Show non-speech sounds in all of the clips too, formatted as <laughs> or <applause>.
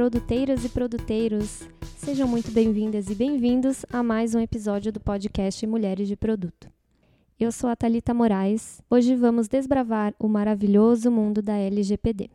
produteiras e produteiros. Sejam muito bem-vindas e bem-vindos a mais um episódio do podcast Mulheres de Produto. Eu sou a Thalita Moraes. Hoje vamos desbravar o maravilhoso mundo da LGPD.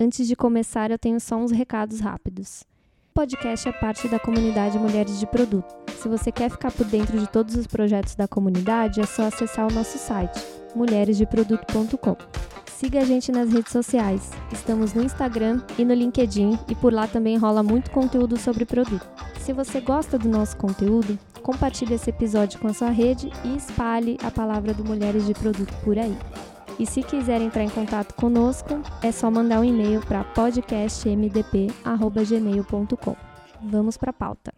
Antes de começar, eu tenho só uns recados rápidos. O podcast é parte da comunidade Mulheres de Produto. Se você quer ficar por dentro de todos os projetos da comunidade, é só acessar o nosso site, mulheresdeproduto.com. Siga a gente nas redes sociais. Estamos no Instagram e no LinkedIn e por lá também rola muito conteúdo sobre produto. Se você gosta do nosso conteúdo, compartilhe esse episódio com a sua rede e espalhe a palavra do Mulheres de Produto por aí. E se quiser entrar em contato conosco, é só mandar um e-mail para podcastmdp@gmail.com. Vamos para a pauta.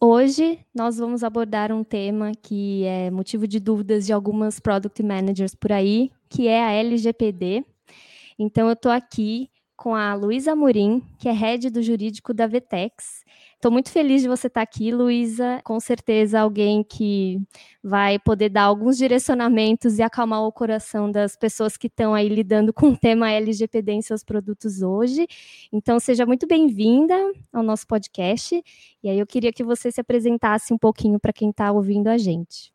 Hoje nós vamos abordar um tema que é motivo de dúvidas de algumas product managers por aí, que é a LGPD. Então eu estou aqui com a Luísa Amorim, que é head do jurídico da Vetex. Estou muito feliz de você estar aqui, Luísa. Com certeza, alguém que vai poder dar alguns direcionamentos e acalmar o coração das pessoas que estão aí lidando com o tema LGPD em seus produtos hoje. Então, seja muito bem-vinda ao nosso podcast. E aí, eu queria que você se apresentasse um pouquinho para quem está ouvindo a gente.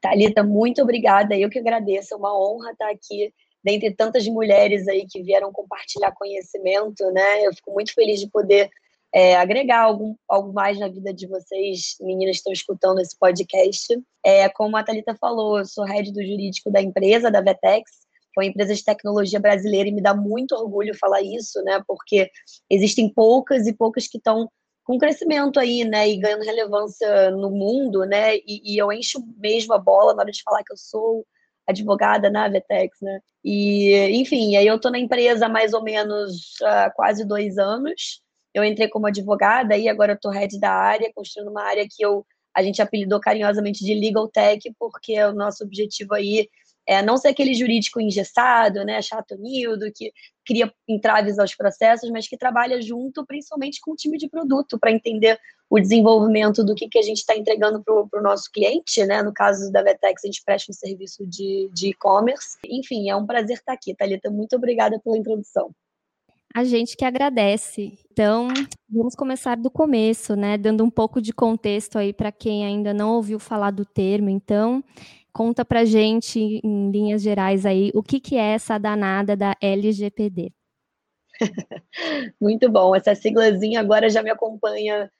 Thalita, muito obrigada. Eu que agradeço. É uma honra estar aqui dentre tantas mulheres aí que vieram compartilhar conhecimento, né? Eu fico muito feliz de poder é, agregar algum, algo mais na vida de vocês, meninas que estão escutando esse podcast. É, como a Thalita falou, eu sou head do jurídico da empresa, da Vetex, que é uma empresa de tecnologia brasileira, e me dá muito orgulho falar isso, né? Porque existem poucas e poucas que estão com crescimento aí, né? E ganhando relevância no mundo, né? E, e eu encho mesmo a bola na hora de falar que eu sou advogada na Vetex, né? E, enfim, aí eu tô na empresa há mais ou menos há quase dois anos eu entrei como advogada e agora eu tô head da área, construindo uma área que eu, a gente apelidou carinhosamente de Legal Tech, porque o nosso objetivo aí é não ser aquele jurídico engessado, né, chato-nildo, que cria entraves aos processos, mas que trabalha junto, principalmente com o time de produto, para entender o desenvolvimento do que, que a gente está entregando para o nosso cliente, né? No caso da Vetex, a gente presta um serviço de e-commerce. Enfim, é um prazer estar aqui, Thalita. Muito obrigada pela introdução. A gente que agradece. Então, vamos começar do começo, né? Dando um pouco de contexto aí para quem ainda não ouviu falar do termo. Então, conta para gente, em linhas gerais aí, o que, que é essa danada da LGPD. <laughs> Muito bom. Essa siglazinha agora já me acompanha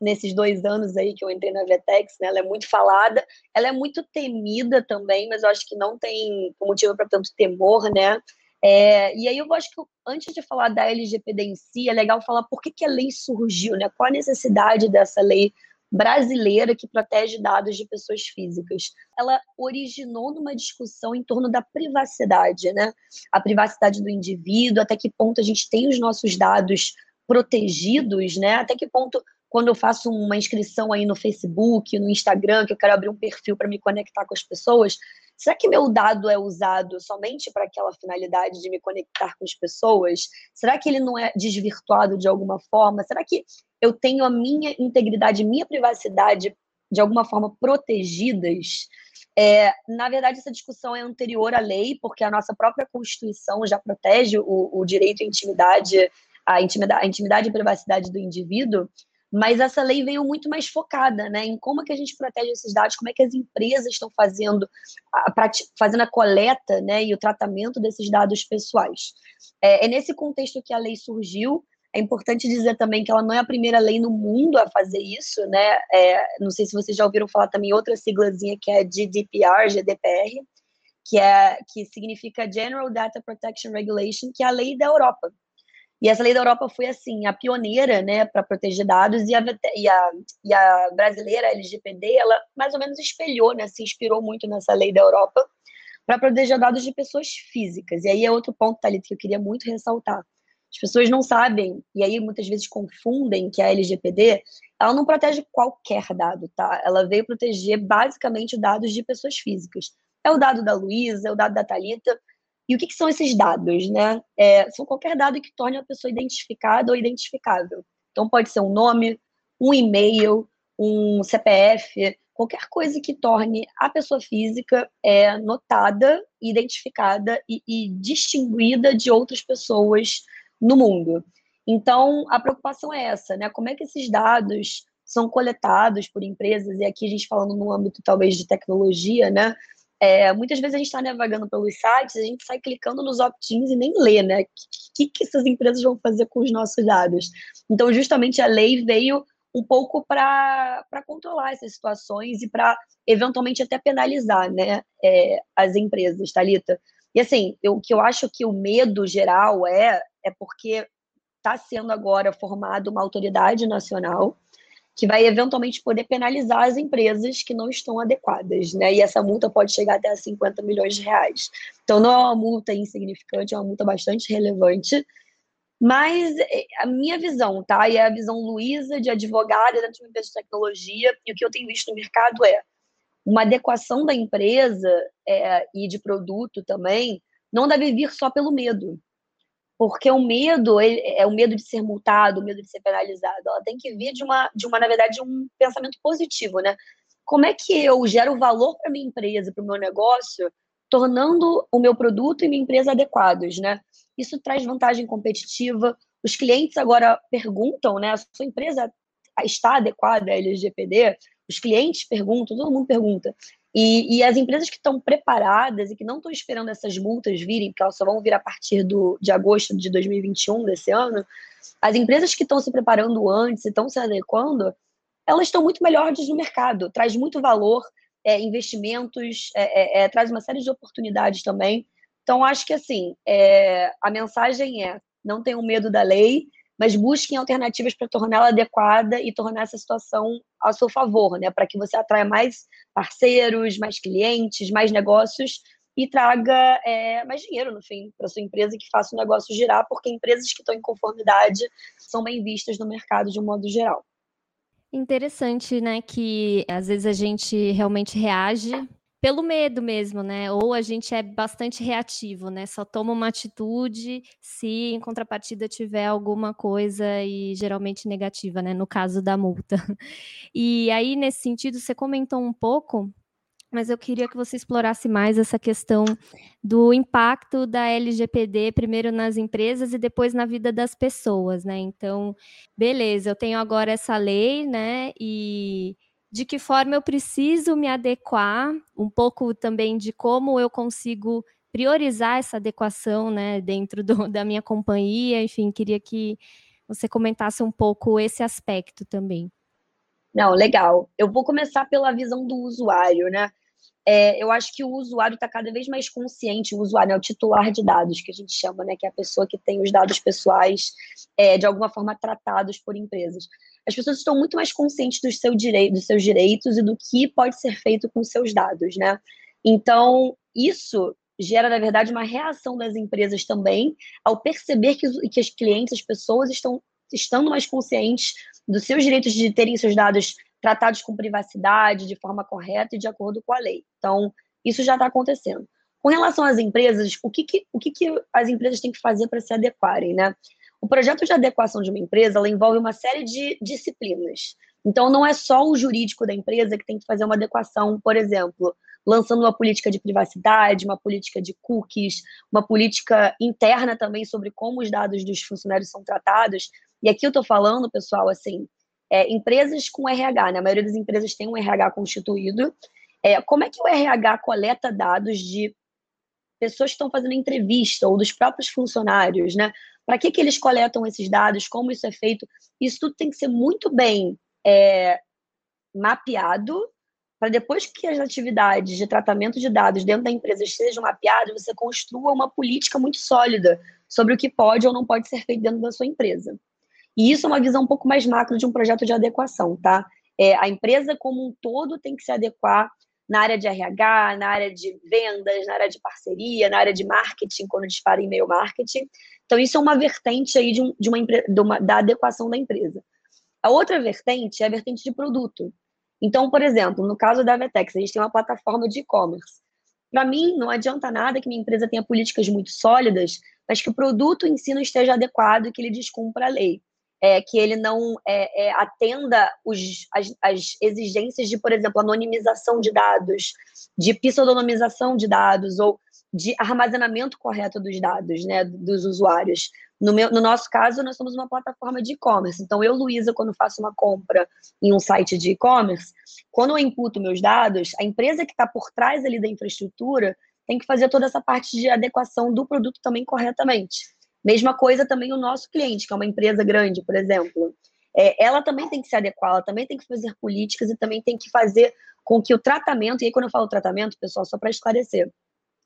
nesses dois anos aí que eu entrei na Vetex, né? Ela é muito falada, ela é muito temida também, mas eu acho que não tem motivo para tanto temor, né? É, e aí eu acho que antes de falar da LGPD em si, é legal falar por que, que a lei surgiu, né? Qual a necessidade dessa lei brasileira que protege dados de pessoas físicas. Ela originou numa discussão em torno da privacidade, né? A privacidade do indivíduo, até que ponto a gente tem os nossos dados protegidos, né? Até que ponto quando eu faço uma inscrição aí no Facebook, no Instagram, que eu quero abrir um perfil para me conectar com as pessoas, será que meu dado é usado somente para aquela finalidade de me conectar com as pessoas? Será que ele não é desvirtuado de alguma forma? Será que eu tenho a minha integridade, minha privacidade de alguma forma protegidas? É, na verdade, essa discussão é anterior à lei, porque a nossa própria Constituição já protege o, o direito à intimidade, a intimidade, a intimidade e privacidade do indivíduo. Mas essa lei veio muito mais focada né, em como é que a gente protege esses dados, como é que as empresas estão fazendo a, fazendo a coleta né, e o tratamento desses dados pessoais. É, é nesse contexto que a lei surgiu. É importante dizer também que ela não é a primeira lei no mundo a fazer isso, né? É, não sei se vocês já ouviram falar também outra siglazinha que é GDPR, GDPR, que é que significa General Data Protection Regulation, que é a lei da Europa. E essa lei da Europa foi, assim, a pioneira, né, para proteger dados, e a, e, a, e a brasileira, a LGPD, ela mais ou menos espelhou, né, se inspirou muito nessa lei da Europa para proteger dados de pessoas físicas. E aí é outro ponto, Thalita, que eu queria muito ressaltar. As pessoas não sabem, e aí muitas vezes confundem que a LGPD, ela não protege qualquer dado, tá? Ela veio proteger basicamente dados de pessoas físicas. É o dado da Luísa, é o dado da Talita, e o que, que são esses dados, né? É, são qualquer dado que torne a pessoa identificada ou identificável. Então, pode ser um nome, um e-mail, um CPF, qualquer coisa que torne a pessoa física é, notada, identificada e, e distinguida de outras pessoas no mundo. Então, a preocupação é essa, né? Como é que esses dados são coletados por empresas, e aqui a gente falando no âmbito talvez de tecnologia, né? É, muitas vezes a gente está navegando pelos sites, a gente sai clicando nos opt-ins e nem lê, né? O que, que essas empresas vão fazer com os nossos dados? Então, justamente a lei veio um pouco para controlar essas situações e para eventualmente até penalizar né, é, as empresas, Thalita. E assim, o que eu acho que o medo geral é, é porque está sendo agora formada uma autoridade nacional que vai eventualmente poder penalizar as empresas que não estão adequadas, né? E essa multa pode chegar até a 50 milhões de reais. Então não é uma multa insignificante, é uma multa bastante relevante. Mas é, a minha visão, tá? E é a visão Luísa, de advogada dentro de uma empresa de tecnologia, e o que eu tenho visto no mercado é uma adequação da empresa é, e de produto também não deve vir só pelo medo. Porque o medo é o medo de ser multado, o medo de ser penalizado. Ela tem que vir de uma, de uma na verdade, de um pensamento positivo, né? Como é que eu gero valor para minha empresa, para o meu negócio, tornando o meu produto e minha empresa adequados, né? Isso traz vantagem competitiva. Os clientes agora perguntam, né? A sua empresa está adequada à LGPD? Os clientes perguntam, todo mundo pergunta. E, e, as empresas que estão preparadas e que não estão esperando essas multas virem, porque elas só vão vir a partir do, de agosto de 2021 desse ano, as empresas que estão se preparando antes e estão se adequando, elas estão muito melhores no mercado, traz muito valor, é, investimentos, é, é, é traz uma série de oportunidades também. Então, acho que assim, é, a mensagem é: não tenham medo da lei, mas busquem alternativas para torná-la adequada e tornar essa situação a seu favor, né? Para que você atraia mais parceiros, mais clientes, mais negócios e traga é, mais dinheiro, no fim, para sua empresa que faça o negócio girar, porque empresas que estão em conformidade são bem vistas no mercado de um modo geral. Interessante, né, que às vezes a gente realmente reage pelo medo mesmo, né? Ou a gente é bastante reativo, né? Só toma uma atitude se em contrapartida tiver alguma coisa e geralmente negativa, né? No caso da multa. <laughs> E aí, nesse sentido, você comentou um pouco, mas eu queria que você explorasse mais essa questão do impacto da LGPD, primeiro nas empresas e depois na vida das pessoas, né? Então, beleza, eu tenho agora essa lei, né? E de que forma eu preciso me adequar, um pouco também de como eu consigo priorizar essa adequação né, dentro do, da minha companhia. Enfim, queria que você comentasse um pouco esse aspecto também. Não, legal. Eu vou começar pela visão do usuário, né? É, eu acho que o usuário está cada vez mais consciente, o usuário é o titular de dados, que a gente chama, né? Que é a pessoa que tem os dados pessoais é, de alguma forma tratados por empresas as pessoas estão muito mais conscientes dos, seu dos seus direitos e do que pode ser feito com seus dados, né? Então, isso gera, na verdade, uma reação das empresas também ao perceber que, que os clientes, as pessoas estão estando mais conscientes dos seus direitos de terem seus dados tratados com privacidade, de forma correta e de acordo com a lei. Então, isso já está acontecendo. Com relação às empresas, o que, que o que, que as empresas têm que fazer para se adequarem, né? O projeto de adequação de uma empresa ela envolve uma série de disciplinas. Então, não é só o jurídico da empresa que tem que fazer uma adequação, por exemplo, lançando uma política de privacidade, uma política de cookies, uma política interna também sobre como os dados dos funcionários são tratados. E aqui eu estou falando, pessoal, assim, é, empresas com RH, né? A maioria das empresas tem um RH constituído. É, como é que o RH coleta dados de pessoas que estão fazendo entrevista ou dos próprios funcionários, né? Para que, que eles coletam esses dados? Como isso é feito? Isso tudo tem que ser muito bem é, mapeado para depois que as atividades de tratamento de dados dentro da empresa sejam mapeadas, você construa uma política muito sólida sobre o que pode ou não pode ser feito dentro da sua empresa. E isso é uma visão um pouco mais macro de um projeto de adequação, tá? É, a empresa como um todo tem que se adequar na área de RH, na área de vendas, na área de parceria, na área de marketing, quando dispara e-mail marketing. Então, isso é uma vertente aí de, um, de, uma, de uma, da adequação da empresa. A outra vertente é a vertente de produto. Então, por exemplo, no caso da Vetex, a gente tem uma plataforma de e-commerce. Para mim, não adianta nada que minha empresa tenha políticas muito sólidas, mas que o produto em si não esteja adequado e que ele descumpra a lei é, que ele não é, é, atenda os, as, as, exigências de, por exemplo, anonimização de dados, de pseudonimização de dados, ou de armazenamento correto dos dados, né, dos usuários. No, meu, no nosso caso, nós somos uma plataforma de e-commerce. Então, eu, Luísa, quando faço uma compra em um site de e-commerce, quando eu imputo meus dados, a empresa que está por trás ali da infraestrutura tem que fazer toda essa parte de adequação do produto também corretamente. Mesma coisa também o nosso cliente, que é uma empresa grande, por exemplo. É, ela também tem que se adequar, ela também tem que fazer políticas e também tem que fazer com que o tratamento, e aí quando eu falo tratamento, pessoal, só para esclarecer,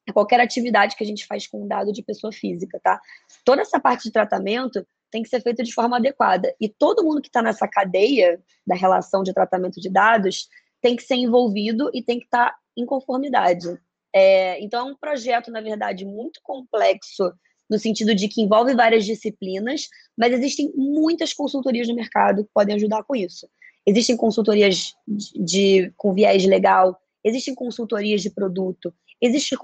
é qualquer atividade que a gente faz com um dado de pessoa física, tá? Toda essa parte de tratamento tem que ser feita de forma adequada. E todo mundo que está nessa cadeia da relação de tratamento de dados tem que ser envolvido e tem que estar tá em conformidade. É, então, é um projeto, na verdade, muito complexo, no sentido de que envolve várias disciplinas, mas existem muitas consultorias no mercado que podem ajudar com isso. Existem consultorias de, de com viés legal, existem consultorias de produto, Existem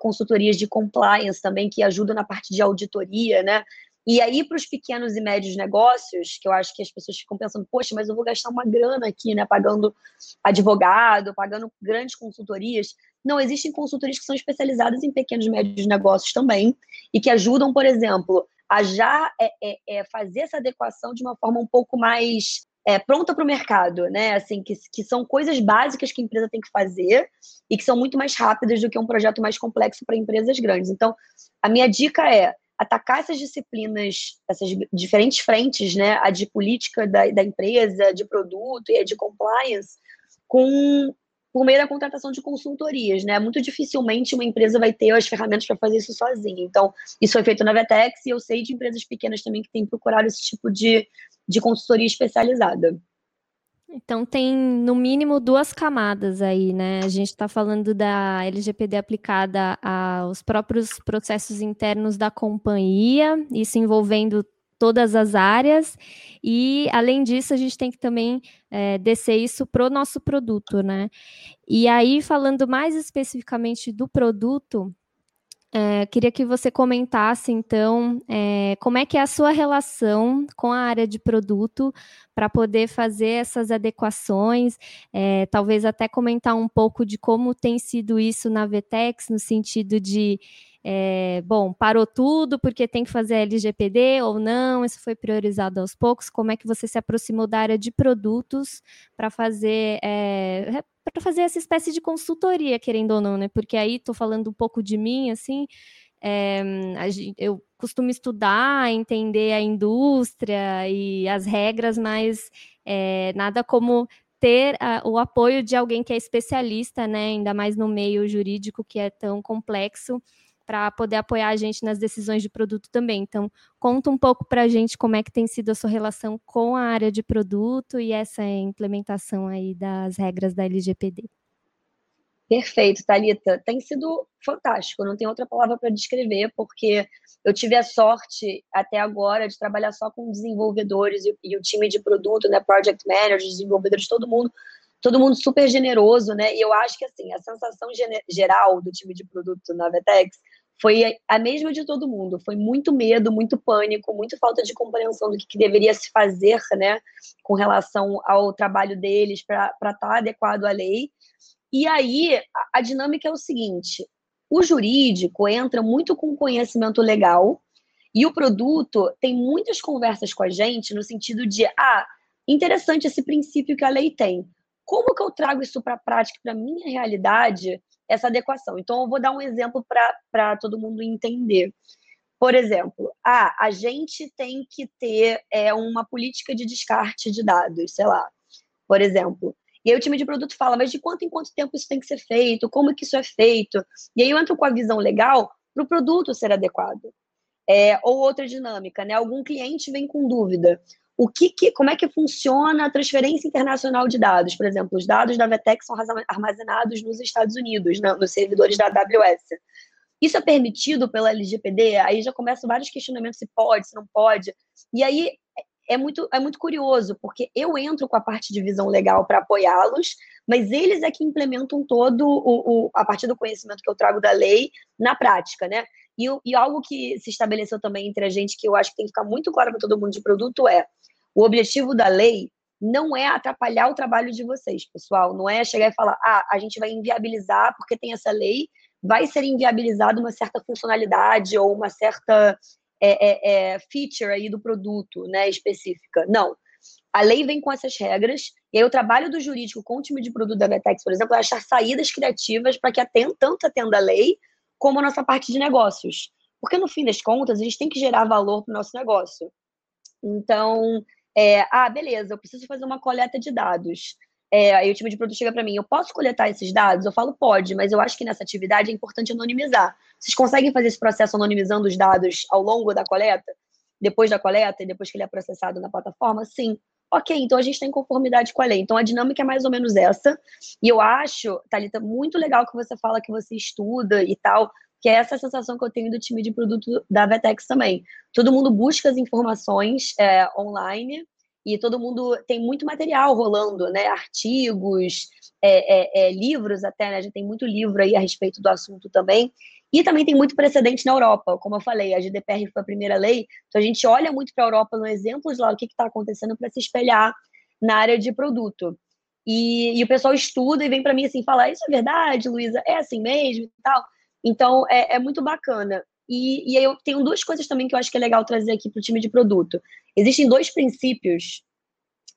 consultorias de compliance também que ajudam na parte de auditoria, né? E aí, para os pequenos e médios negócios, que eu acho que as pessoas ficam pensando, poxa, mas eu vou gastar uma grana aqui, né? Pagando advogado, pagando grandes consultorias. Não, existem consultorias que são especializadas em pequenos e médios negócios também, e que ajudam, por exemplo, a já é, é, é fazer essa adequação de uma forma um pouco mais é, pronta para o mercado, né? Assim, que, que são coisas básicas que a empresa tem que fazer e que são muito mais rápidas do que um projeto mais complexo para empresas grandes. Então, a minha dica é atacar essas disciplinas, essas diferentes frentes, né? A de política da, da empresa, de produto e a de compliance, com por meio da contratação de consultorias, né? Muito dificilmente uma empresa vai ter as ferramentas para fazer isso sozinha. Então, isso foi feito na Vetex e eu sei de empresas pequenas também que têm procurado esse tipo de, de consultoria especializada. Então tem no mínimo duas camadas aí, né? A gente está falando da LGPD aplicada aos próprios processos internos da companhia, isso envolvendo todas as áreas, e além disso, a gente tem que também é, descer isso para o nosso produto, né? E aí, falando mais especificamente do produto, é, queria que você comentasse, então, é, como é que é a sua relação com a área de produto para poder fazer essas adequações, é, talvez até comentar um pouco de como tem sido isso na Vetex, no sentido de é, bom, parou tudo porque tem que fazer LGPD ou não, isso foi priorizado aos poucos, como é que você se aproximou da área de produtos para fazer é, para fazer essa espécie de consultoria, querendo ou não, né? Porque aí estou falando um pouco de mim, assim, é, eu costumo estudar, entender a indústria e as regras, mas é, nada como ter o apoio de alguém que é especialista, né? Ainda mais no meio jurídico que é tão complexo para poder apoiar a gente nas decisões de produto também. Então, conta um pouco para a gente como é que tem sido a sua relação com a área de produto e essa implementação aí das regras da LGPD. Perfeito, Talita. Tem sido fantástico. Não tem outra palavra para descrever, porque eu tive a sorte até agora de trabalhar só com desenvolvedores e, e o time de produto, né, project managers, desenvolvedores, todo mundo, todo mundo super generoso, né? E eu acho que assim a sensação geral do time de produto na Vetex foi a mesma de todo mundo. Foi muito medo, muito pânico, muito falta de compreensão do que, que deveria se fazer, né, com relação ao trabalho deles para estar tá adequado à lei. E aí a, a dinâmica é o seguinte: o jurídico entra muito com conhecimento legal e o produto tem muitas conversas com a gente no sentido de ah, interessante esse princípio que a lei tem. Como que eu trago isso para a prática, para minha realidade, essa adequação? Então, eu vou dar um exemplo para todo mundo entender. Por exemplo, ah, a gente tem que ter é, uma política de descarte de dados, sei lá, por exemplo. E aí o time de produto fala, mas de quanto em quanto tempo isso tem que ser feito? Como que isso é feito? E aí eu entro com a visão legal para o produto ser adequado. É, ou outra dinâmica, né? Algum cliente vem com dúvida o que, que, como é que funciona a transferência internacional de dados. Por exemplo, os dados da VTEC são armazenados nos Estados Unidos, nos servidores da AWS. Isso é permitido pela LGPD? Aí já começam vários questionamentos se pode, se não pode. E aí é muito, é muito curioso, porque eu entro com a parte de visão legal para apoiá-los, mas eles é que implementam todo o, o, a partir do conhecimento que eu trago da lei na prática, né? E, e algo que se estabeleceu também entre a gente, que eu acho que tem que ficar muito claro para todo mundo de produto, é o objetivo da lei não é atrapalhar o trabalho de vocês, pessoal. Não é chegar e falar, ah, a gente vai inviabilizar porque tem essa lei, vai ser inviabilizada uma certa funcionalidade ou uma certa é, é, é, feature aí do produto, né, específica. Não. A lei vem com essas regras, e aí o trabalho do jurídico com o time de produto da Vetex, por exemplo, é achar saídas criativas para que atenda, tanto atenda a lei, como a nossa parte de negócios. Porque, no fim das contas, a gente tem que gerar valor para o nosso negócio. Então, é, ah, beleza, eu preciso fazer uma coleta de dados. É, aí o time de produto chega para mim, eu posso coletar esses dados? Eu falo, pode, mas eu acho que nessa atividade é importante anonimizar. Vocês conseguem fazer esse processo anonimizando os dados ao longo da coleta? Depois da coleta e depois que ele é processado na plataforma? Sim. Ok, então a gente está em conformidade com a lei. Então a dinâmica é mais ou menos essa. E eu acho, Thalita, muito legal que você fala que você estuda e tal, que é essa sensação que eu tenho do time de produto da Vetex também. Todo mundo busca as informações é, online e todo mundo tem muito material rolando, né? Artigos, é, é, é, livros até, né? A gente tem muito livro aí a respeito do assunto também. E também tem muito precedente na Europa, como eu falei, a GDPR foi a primeira lei, então a gente olha muito para a Europa no exemplo de lá o que está acontecendo para se espelhar na área de produto. E, e o pessoal estuda e vem para mim assim, falar, isso é verdade, Luísa, é assim mesmo e tal. Então, é, é muito bacana. E, e aí eu tenho duas coisas também que eu acho que é legal trazer aqui para o time de produto. Existem dois princípios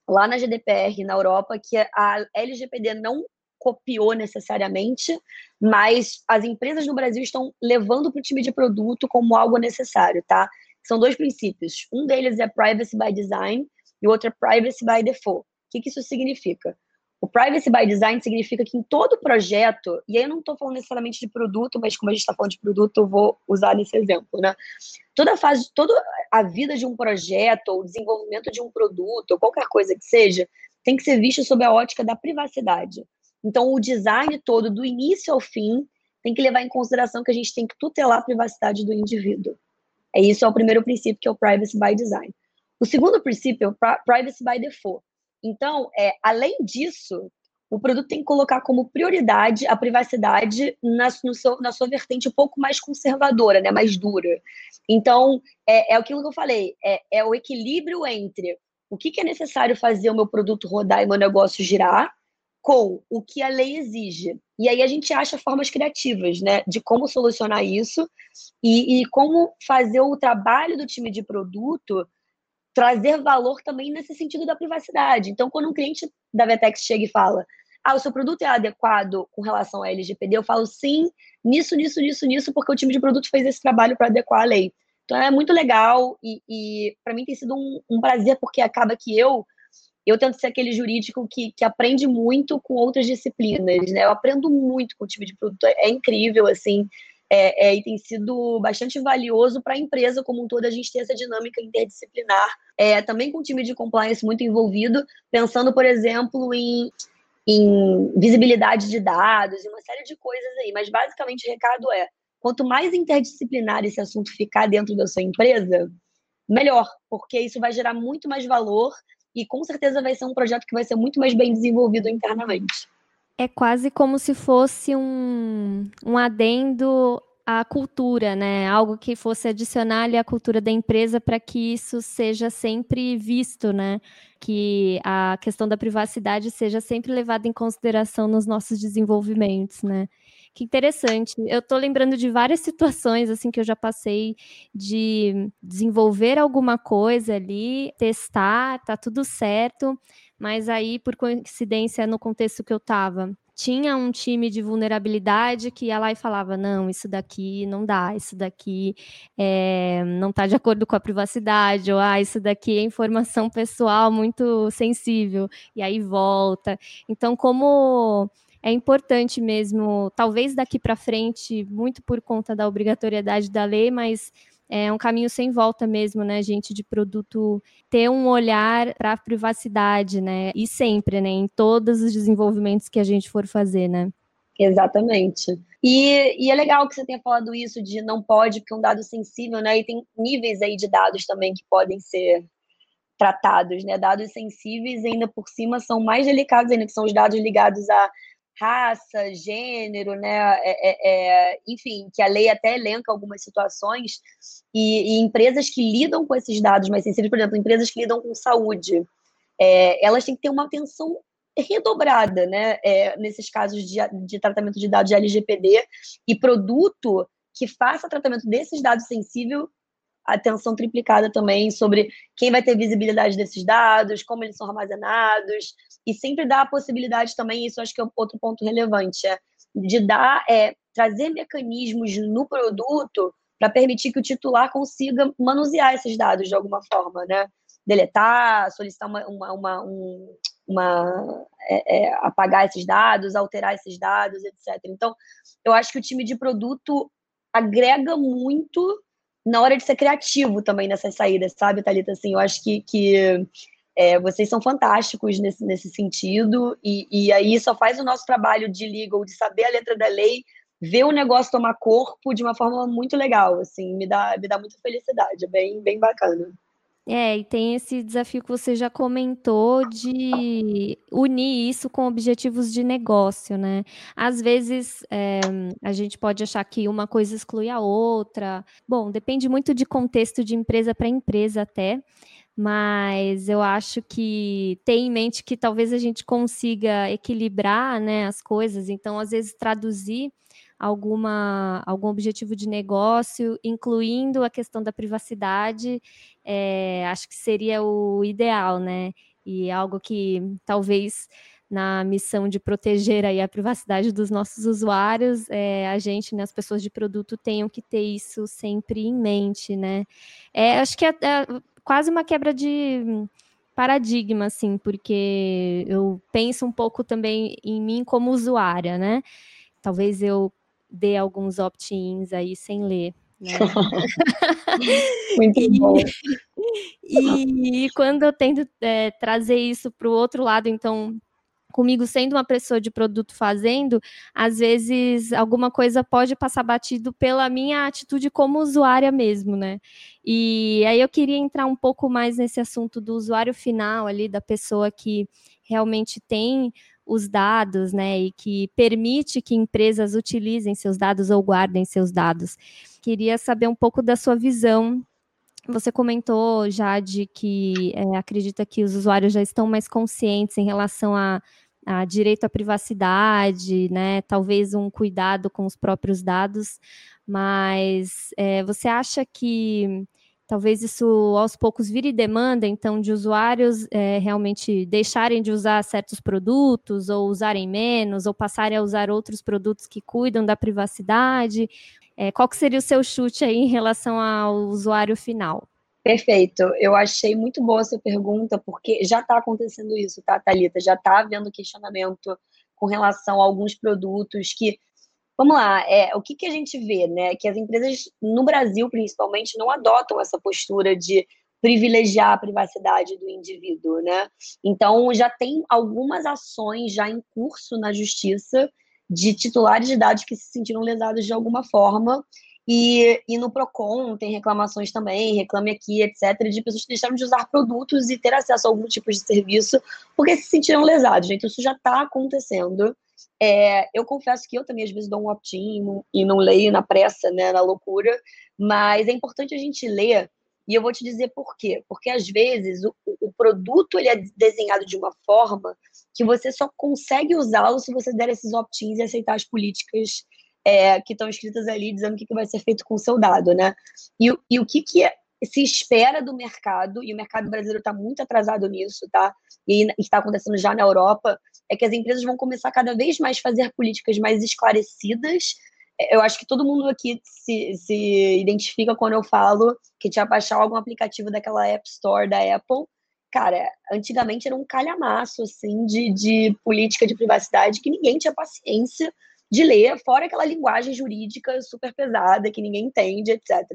lá na GDPR, na Europa, que a LGPD não copiou necessariamente, mas as empresas no Brasil estão levando para o time de produto como algo necessário, tá? São dois princípios. Um deles é privacy by design e o outro é privacy by default. O que, que isso significa? O privacy by design significa que em todo projeto, e aí eu não estou falando necessariamente de produto, mas como a gente está falando de produto, eu vou usar nesse exemplo, né? Toda a fase, toda a vida de um projeto, ou desenvolvimento de um produto, ou qualquer coisa que seja, tem que ser visto sob a ótica da privacidade. Então, o design todo, do início ao fim, tem que levar em consideração que a gente tem que tutelar a privacidade do indivíduo. É isso é o primeiro princípio, que é o privacy by design. O segundo princípio é o privacy by default. Então, é, além disso, o produto tem que colocar como prioridade a privacidade na, seu, na sua vertente um pouco mais conservadora, né, mais dura. Então, é, é aquilo que eu falei, é, é o equilíbrio entre o que, que é necessário fazer o meu produto rodar e meu negócio girar, com o que a lei exige. E aí a gente acha formas criativas, né, de como solucionar isso e, e como fazer o trabalho do time de produto trazer valor também nesse sentido da privacidade. Então, quando um cliente da Vetex chega e fala, ah, o seu produto é adequado com relação à LGPD, eu falo sim, nisso, nisso, nisso, nisso, porque o time de produto fez esse trabalho para adequar a lei. Então, é muito legal e, e para mim tem sido um, um, prazer, porque acaba que eu eu tento ser aquele jurídico que, que aprende muito com outras disciplinas, né? Eu aprendo muito com o time de produto, é, é incrível, assim, é, é, e tem sido bastante valioso para a empresa como um todo a gente ter essa dinâmica interdisciplinar, é, também com o time de compliance muito envolvido, pensando, por exemplo, em, em visibilidade de dados e uma série de coisas aí. Mas basicamente o recado é: quanto mais interdisciplinar esse assunto ficar dentro da sua empresa, melhor, porque isso vai gerar muito mais valor e com certeza vai ser um projeto que vai ser muito mais bem desenvolvido internamente é quase como se fosse um, um adendo à cultura, né? Algo que fosse adicionar ali à cultura da empresa para que isso seja sempre visto, né? Que a questão da privacidade seja sempre levada em consideração nos nossos desenvolvimentos, né? Que interessante. Eu estou lembrando de várias <laughs> situações assim que eu já passei de desenvolver alguma coisa ali, testar, tá tudo certo mas aí, por coincidência, no contexto que eu estava, tinha um time de vulnerabilidade que ia lá e falava: não, isso daqui não dá, isso daqui é, não está de acordo com a privacidade, ou ah, isso daqui é informação pessoal muito sensível, e aí volta. Então, como é importante mesmo, talvez daqui para frente, muito por conta da obrigatoriedade da lei, mas é um caminho sem volta mesmo, né, gente, de produto ter um olhar para a privacidade, né, e sempre, né, em todos os desenvolvimentos que a gente for fazer, né. Exatamente. E, e, é legal que você tenha falado isso de não pode, porque é um dado sensível, né? E tem níveis aí de dados também que podem ser tratados, né? Dados sensíveis ainda por cima são mais delicados ainda, que são os dados ligados a raça, gênero, né? É, é, é, enfim, que a lei até elenca algumas situações, e, e, empresas que lidam com esses dados mais sensíveis, por exemplo, empresas que lidam com saúde, é, elas têm que ter uma atenção redobrada, né? É, nesses casos de, de tratamento de dados de LGPD e produto que faça tratamento desses dados sensíveis atenção triplicada também sobre quem vai ter visibilidade desses dados, como eles são armazenados, e sempre dá a possibilidade também, isso acho que é outro ponto relevante, é de dar, é, trazer mecanismos no produto para permitir que o titular consiga manusear esses dados de alguma forma, né? Deletar, solicitar uma, uma, uma, um, uma é, é, apagar esses dados, alterar esses dados, etc. Então, eu acho que o time de produto agrega muito na hora de ser criativo também nessas saídas, sabe, Thalita? Assim, eu acho que, que é, vocês são fantásticos nesse, nesse sentido, e, e aí só faz o nosso trabalho de legal, de saber a letra da lei, ver o negócio tomar corpo de uma forma muito legal, assim, me dá, me dá muita felicidade, é bem, bem bacana. É, e tem esse desafio que você já comentou de unir isso com objetivos de negócio, né? Às vezes é, a gente pode achar que uma coisa exclui a outra. Bom, depende muito de contexto de empresa para empresa até, mas eu acho que tem em mente que talvez a gente consiga equilibrar né, as coisas, então às vezes traduzir alguma, algum objetivo de negócio, incluindo a questão da privacidade, é, acho que seria o ideal, né? E algo que talvez na missão de proteger aí a privacidade dos nossos usuários, é, a gente, né, as pessoas de produto tenham que ter isso sempre em mente, né? É, acho que é, é quase uma quebra de paradigma, assim, porque eu penso um pouco também em mim como usuária, né? Talvez eu dê alguns opt-ins aí sem ler. Né? <laughs> Muito e, bom. E, <laughs> e, quando eu tento é, trazer isso para o outro lado, então, comigo sendo uma pessoa de produto fazendo, às vezes alguma coisa pode passar batido pela minha atitude como usuária mesmo, né? E aí eu queria entrar um pouco mais nesse assunto do usuário final ali, da pessoa que realmente tem os dados, né, e que permite que empresas utilizem seus dados ou guardem seus dados. Queria saber um pouco da sua visão. Você comentou já de que é, acredita que os usuários já estão mais conscientes em relação a, a direito à privacidade, né? Talvez um cuidado com os próprios dados, mas é, você acha que Talvez isso aos poucos vire demanda, então, de usuários é, realmente deixarem de usar certos produtos, ou usarem menos, ou passarem a usar outros produtos que cuidam da privacidade. É, qual que seria o seu chute aí em relação ao usuário final? Perfeito. Eu achei muito boa essa pergunta, porque já está acontecendo isso, tá, Thalita? Já está havendo questionamento com relação a alguns produtos que Vamos lá, é, o que, que a gente vê, né? Que as empresas, no Brasil principalmente, não adotam essa postura de privilegiar a privacidade do indivíduo, né? Então, já tem algumas ações já em curso na justiça de titulares de dados que se sentiram lesados de alguma forma. E, e no PROCON tem reclamações também, reclame aqui, etc., de pessoas que deixaram de usar produtos e ter acesso a algum tipo de serviço porque se sentiram lesados. Então, isso já está acontecendo. É, eu confesso que eu também às vezes dou um opt-in e não leio na pressa, né, na loucura, mas é importante a gente ler e eu vou te dizer por quê. Porque às vezes o, o produto ele é desenhado de uma forma que você só consegue usá-lo se você der esses opt-ins e aceitar as políticas é, que estão escritas ali dizendo o que, que vai ser feito com o seu dado, né? E, e o que, que é, se espera do mercado, e o mercado brasileiro está muito atrasado nisso, tá? E está acontecendo já na Europa, é que as empresas vão começar cada vez mais a fazer políticas mais esclarecidas. É, eu acho que todo mundo aqui se, se identifica quando eu falo que tinha baixar algum aplicativo daquela App Store da Apple. Cara, antigamente era um calhamaço, assim, de, de política de privacidade que ninguém tinha paciência de ler, fora aquela linguagem jurídica super pesada que ninguém entende, etc.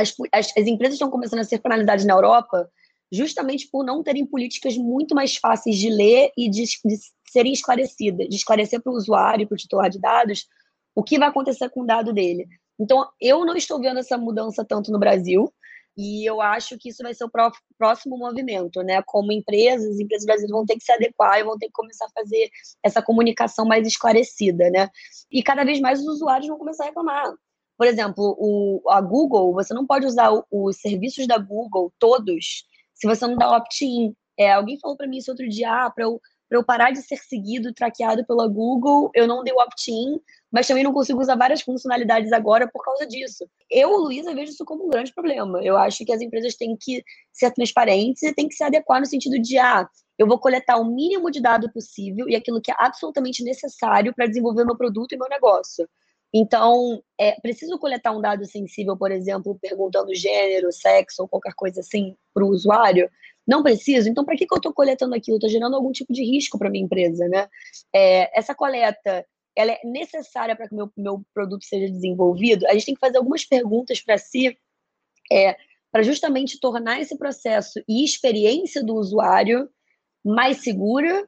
As, as, as empresas estão começando a ser penalizadas na Europa justamente por não terem políticas muito mais fáceis de ler e de, de serem esclarecidas, de esclarecer para o usuário, para o titular de dados, o que vai acontecer com o dado dele. Então, eu não estou vendo essa mudança tanto no Brasil, e eu acho que isso vai ser o próximo movimento, né? Como empresas, as empresas brasileiras vão ter que se adequar e vão ter que começar a fazer essa comunicação mais esclarecida, né? E cada vez mais os usuários vão começar a reclamar. Por exemplo, o, a Google, você não pode usar os serviços da Google todos se você não dá opt-in. É, alguém falou para mim isso outro dia, ah, para eu eu parar de ser seguido, traqueado pela Google, eu não dei o opt-in, mas também não consigo usar várias funcionalidades agora por causa disso. Eu, Luísa, vejo isso como um grande problema. Eu acho que as empresas têm que ser transparentes e têm que se adequar no sentido de, ah, eu vou coletar o mínimo de dado possível e aquilo que é absolutamente necessário para desenvolver meu produto e meu negócio. Então, é preciso coletar um dado sensível, por exemplo, perguntando gênero, sexo ou qualquer coisa assim para o usuário? Não preciso. Então, para que, que eu estou coletando aquilo? Estou gerando algum tipo de risco para minha empresa, né? É, essa coleta, ela é necessária para que o meu, meu produto seja desenvolvido? A gente tem que fazer algumas perguntas para si, é, para justamente tornar esse processo e experiência do usuário mais segura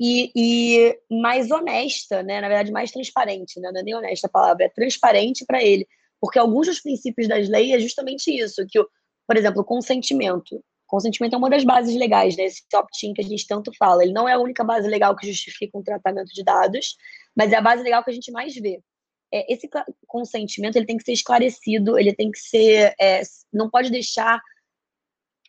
e, e, mais honesta, né? Na verdade, mais transparente, né? Não é nem honesta a palavra, é transparente para ele. Porque alguns dos princípios das leis é justamente isso, que, por exemplo, o consentimento. Consentimento é uma das bases legais, né? Esse opt-in que a gente tanto fala. Ele não é a única base legal que justifica um tratamento de dados, mas é a base legal que a gente mais vê. É, esse consentimento ele tem que ser esclarecido, ele tem que ser, é, não pode deixar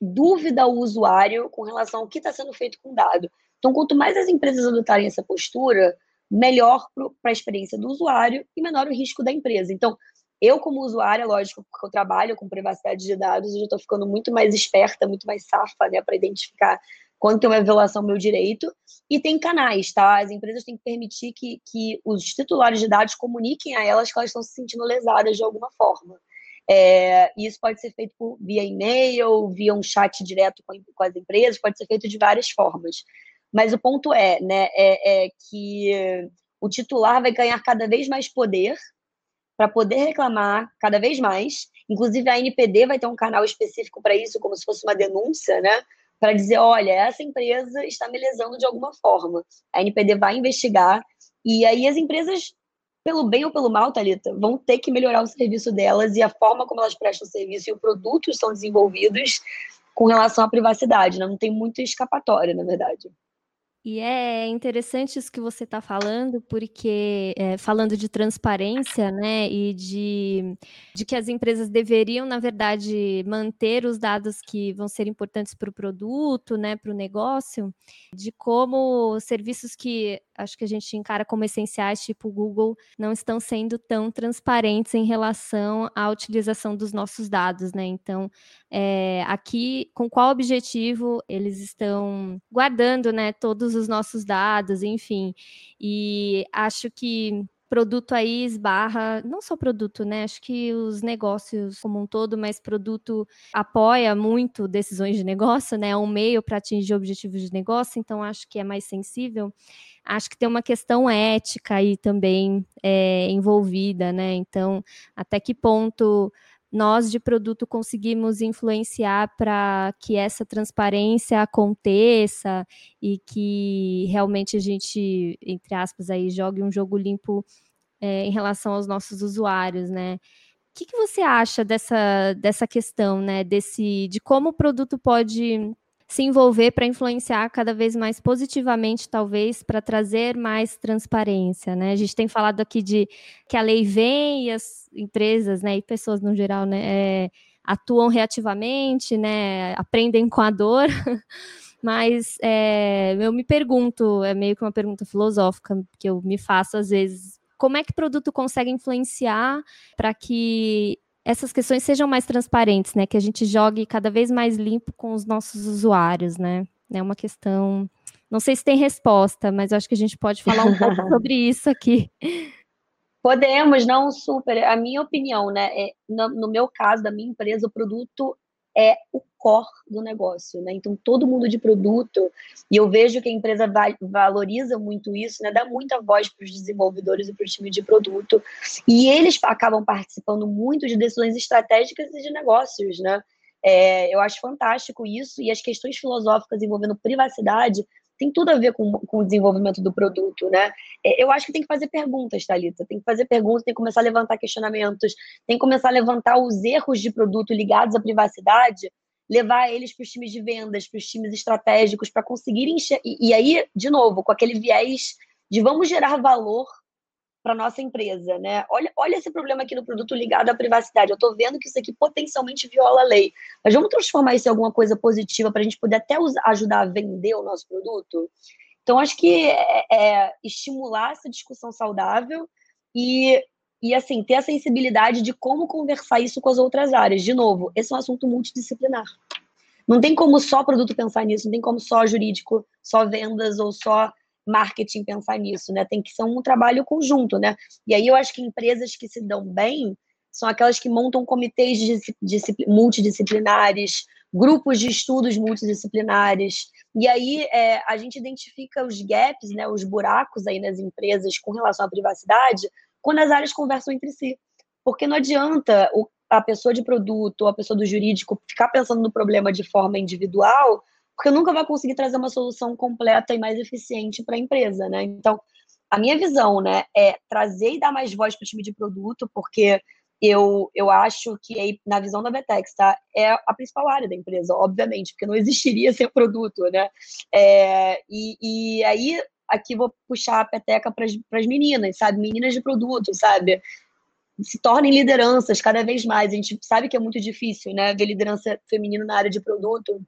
dúvida ao usuário com relação ao que está sendo feito com o dado. Então, quanto mais as empresas adotarem essa postura, melhor para a experiência do usuário e menor o risco da empresa. Então, eu, como usuária, lógico, porque eu trabalho com privacidade de dados, eu já estou ficando muito mais esperta, muito mais safa, né, para identificar quando tem uma violação ao meu direito. E tem canais, tá? As empresas têm que permitir que, que os titulares de dados comuniquem a elas que elas estão se sentindo lesadas de alguma forma. É, isso pode ser feito por, via e-mail, via um chat direto com, com, as empresas, pode ser feito de várias formas. Mas o ponto é, né, é, é que o titular vai ganhar cada vez mais poder para poder reclamar cada vez mais. Inclusive, a NPD vai ter um canal específico para isso, como se fosse uma denúncia, né? Para dizer: olha, essa empresa está me lesando de alguma forma. A NPD vai investigar. E aí, as empresas, pelo bem ou pelo mal, Thalita, vão ter que melhorar o serviço delas e a forma como elas prestam serviço e o produto são desenvolvidos com relação à privacidade. Né? Não tem muita escapatória, na verdade. E é interessante isso que você está falando, porque é, falando de transparência, né, e de, de que as empresas deveriam, na verdade, manter os dados que vão ser importantes para o produto, né, para o negócio, de como serviços que acho que a gente encara como essenciais, tipo Google, não estão sendo tão transparentes em relação à utilização dos nossos dados, né? Então, é, aqui, com qual objetivo eles estão guardando, né, todos os nossos dados, enfim. E acho que produto aí esbarra, não só produto, né? Acho que os negócios como um todo, mas produto apoia muito decisões de negócio, né? É um meio para atingir objetivos de negócio, então acho que é mais sensível. Acho que tem uma questão ética aí também é, envolvida, né? Então, até que ponto nós de produto conseguimos influenciar para que essa transparência aconteça e que realmente a gente, entre aspas, aí jogue um jogo limpo é, em relação aos nossos usuários, né? O que, que você acha dessa, dessa questão, né? Desse, de como o produto pode se envolver para influenciar cada vez mais positivamente, talvez, para trazer mais transparência, né? A gente tem falado aqui de que a lei vem e as empresas, né, e pessoas no geral, né, é, atuam reativamente, né, aprendem com a dor. <laughs> Mas é, eu me pergunto, é meio que uma pergunta filosófica que eu me faço às vezes, como é que o produto consegue influenciar para que essas questões sejam mais transparentes, né? Que a gente jogue cada vez mais limpo com os nossos usuários, né? É uma questão. Não sei se tem resposta, mas acho que a gente pode falar um pouco <laughs> sobre isso aqui. Podemos, não super. A minha opinião, né? É, no, no meu caso, da minha empresa, o produto é o core do negócio, né? Então, todo mundo de produto, e eu vejo que a empresa va valoriza muito isso, né? Dá muita voz para os desenvolvedores e para o time de produto, e eles acabam participando muito de decisões estratégicas e de negócios, né? É, eu acho fantástico isso, e as questões filosóficas envolvendo privacidade tem tudo a ver com, com o desenvolvimento do produto, né? É, eu acho que tem que fazer perguntas, Thalita. Tem que fazer perguntas, tem que começar a levantar questionamentos, tem que começar a levantar os erros de produto ligados à privacidade, levar eles para os times de vendas, para os times estratégicos, para conseguirem. E, e aí, de novo, com aquele viés de vamos gerar valor para nossa empresa, né? Olha, olha esse problema aqui no produto ligado à privacidade. Eu estou vendo que isso aqui potencialmente viola a lei. Mas vamos transformar isso em alguma coisa positiva para a gente poder até usar, ajudar a vender o nosso produto? Então, acho que é, é estimular essa discussão saudável e, e, assim, ter a sensibilidade de como conversar isso com as outras áreas. De novo, esse é um assunto multidisciplinar. Não tem como só produto pensar nisso, não tem como só jurídico, só vendas ou só marketing pensar nisso, né? Tem que ser um trabalho conjunto, né? E aí eu acho que empresas que se dão bem são aquelas que montam comitês multidisciplinares, grupos de estudos multidisciplinares. E aí é, a gente identifica os gaps, né, os buracos aí nas empresas com relação à privacidade, quando as áreas conversam entre si. Porque não adianta o, a pessoa de produto ou a pessoa do jurídico ficar pensando no problema de forma individual, porque nunca vai conseguir trazer uma solução completa e mais eficiente para a empresa, né? Então, a minha visão, né, é trazer e dar mais voz para o time de produto, porque eu, eu acho que na visão da Vetex, tá, é a principal área da empresa, obviamente, porque não existiria <laughs> sem produto, né? É, e, e aí, aqui vou puxar a peteca para as meninas, sabe? Meninas de produto, sabe? Se tornem lideranças cada vez mais. A gente sabe que é muito difícil, né? Ver liderança feminina na área de produto.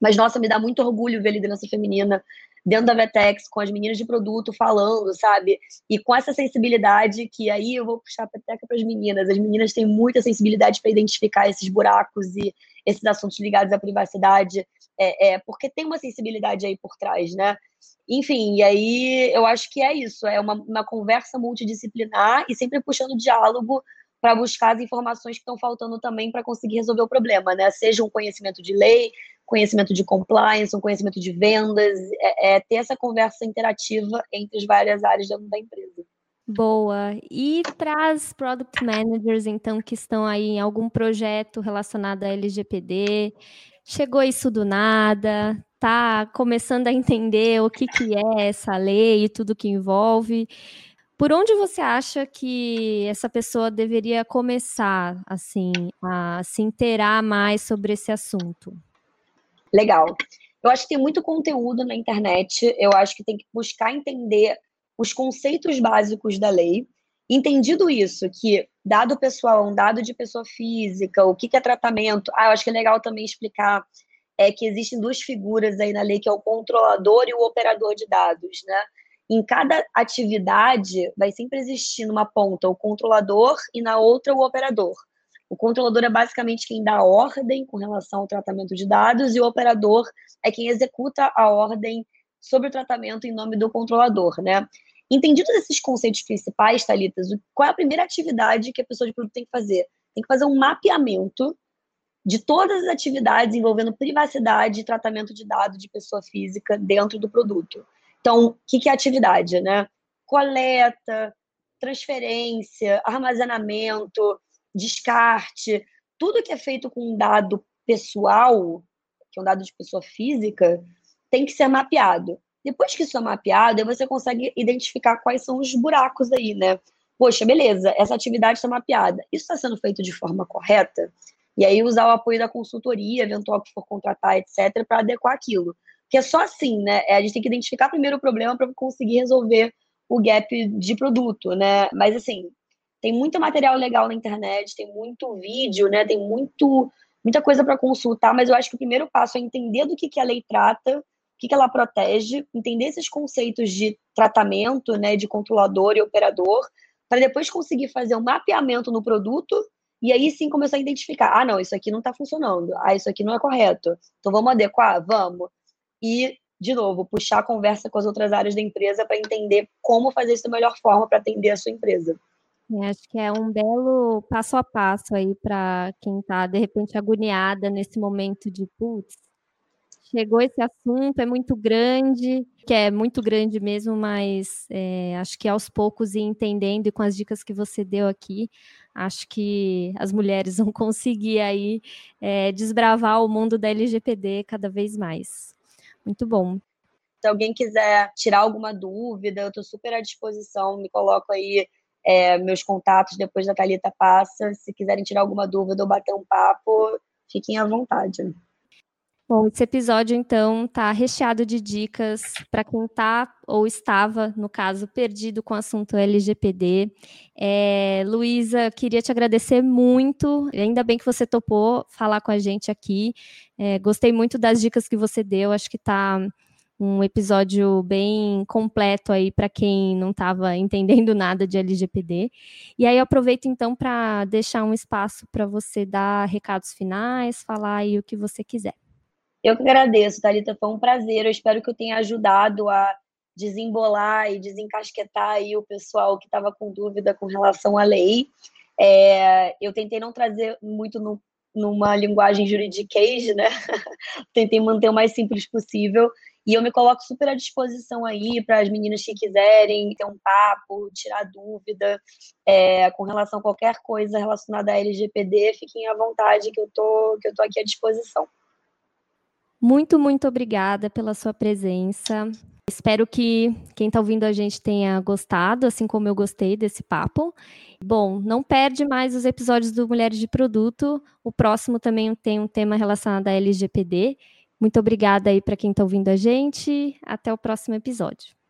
Mas, nossa, me dá muito orgulho ver liderança feminina dentro da Vetex, com as meninas de produto falando, sabe? E com essa sensibilidade, que aí eu vou puxar a peteca para as meninas. As meninas têm muita sensibilidade para identificar esses buracos e esses assuntos ligados à privacidade, é, é, porque tem uma sensibilidade aí por trás, né? Enfim, e aí eu acho que é isso, é uma, uma conversa multidisciplinar e sempre puxando diálogo para buscar as informações que estão faltando também para conseguir resolver o problema, né? Seja um conhecimento de lei, conhecimento de compliance, um conhecimento de vendas, é, é ter essa conversa interativa entre as várias áreas dentro da empresa. Boa. E para as product managers, então, que estão aí em algum projeto relacionado a LGPD, chegou isso do nada, tá começando a entender o que, que é essa lei e tudo que envolve. Por onde você acha que essa pessoa deveria começar, assim, a se inteirar mais sobre esse assunto? Legal. Eu acho que tem muito conteúdo na internet. Eu acho que tem que buscar entender os conceitos básicos da lei. Entendido isso, que dado pessoal é um dado de pessoa física, o que, que é tratamento. Ah, eu acho que é legal também explicar é, que existem duas figuras aí na lei, que é o controlador e o operador de dados, né? Em cada atividade vai sempre existir numa ponta o controlador e na outra o operador. O controlador é basicamente quem dá a ordem com relação ao tratamento de dados e o operador é quem executa a ordem sobre o tratamento em nome do controlador, né? Entendidos esses conceitos principais, Thalitas, qual é a primeira atividade que a pessoa de produto tem que fazer? Tem que fazer um mapeamento de todas as atividades envolvendo privacidade e tratamento de dados de pessoa física dentro do produto. Então, o que, é atividade, né? Coleta, transferência, armazenamento, descarte, tudo que é feito com um dado pessoal, que é um dado de pessoa física, tem que ser mapeado. Depois que isso é mapeado, você consegue identificar quais são os buracos aí, né? Poxa, beleza, essa atividade está mapeada. Isso está sendo feito de forma correta? E aí usar o apoio da consultoria, eventual que for contratar, etc., para adequar aquilo. Porque é só assim, né? É, a gente tem que identificar primeiro o problema para conseguir resolver o gap de produto, né? Mas assim, tem muito material legal na internet, tem muito vídeo, né? Tem muito, muita coisa para consultar, mas eu acho que o primeiro passo é entender do que, que a lei trata, o que, que ela protege, entender esses conceitos de tratamento, né? De controlador e operador, para depois conseguir fazer um mapeamento no produto e aí sim começar a identificar: ah, não, isso aqui não está funcionando, ah, isso aqui não é correto, então vamos adequar? Vamos. E de novo, puxar a conversa com as outras áreas da empresa para entender como fazer isso da melhor forma para atender a sua empresa. É, acho que é um belo passo a passo aí para quem está, de repente, agoniada nesse momento de, putz, chegou esse assunto, é muito grande, que é muito grande mesmo, mas é, acho que aos poucos e entendendo e com as dicas que você deu aqui, acho que as mulheres <laughs> vão conseguir aí é, desbravar o mundo da LGPD cada vez mais. Muito bom. Se alguém quiser tirar alguma dúvida, eu estou super à disposição, me coloco aí é, meus contatos depois da Thalita passa. Se quiserem tirar alguma dúvida ou bater um papo, fiquem à vontade. Bom, esse episódio, então, está recheado de dicas para quem está ou estava, no caso, perdido com o assunto LGPD. É, Luísa, queria te agradecer muito. Ainda bem que você topou falar com a gente aqui. É, gostei muito das dicas que você deu. Acho que está um episódio bem completo aí para quem não estava entendendo <laughs> nada de LGPD. E aí aproveito então para deixar um espaço para você dar recados finais, falar aí o que você quiser. Eu que agradeço, Thalita, foi um prazer. Eu espero que eu tenha ajudado a desembolar e desencasquetar aí o pessoal que estava com dúvida com relação à lei. É, eu tentei não trazer muito no, numa linguagem juridiquês, né? <laughs> tentei manter o mais simples possível. E eu me coloco super à disposição aí para as meninas que quiserem ter um papo, tirar dúvida é, com relação a qualquer coisa relacionada à LGPD, fiquem à vontade que eu tô, que eu tô aqui à disposição. Muito, muito obrigada pela sua presença. Espero que quem está ouvindo a gente tenha gostado, assim como eu gostei desse papo. Bom, não perde mais os episódios do Mulheres de Produto. O próximo também tem um tema relacionado à LGPD. Muito obrigada aí para quem está ouvindo a gente. Até o próximo episódio.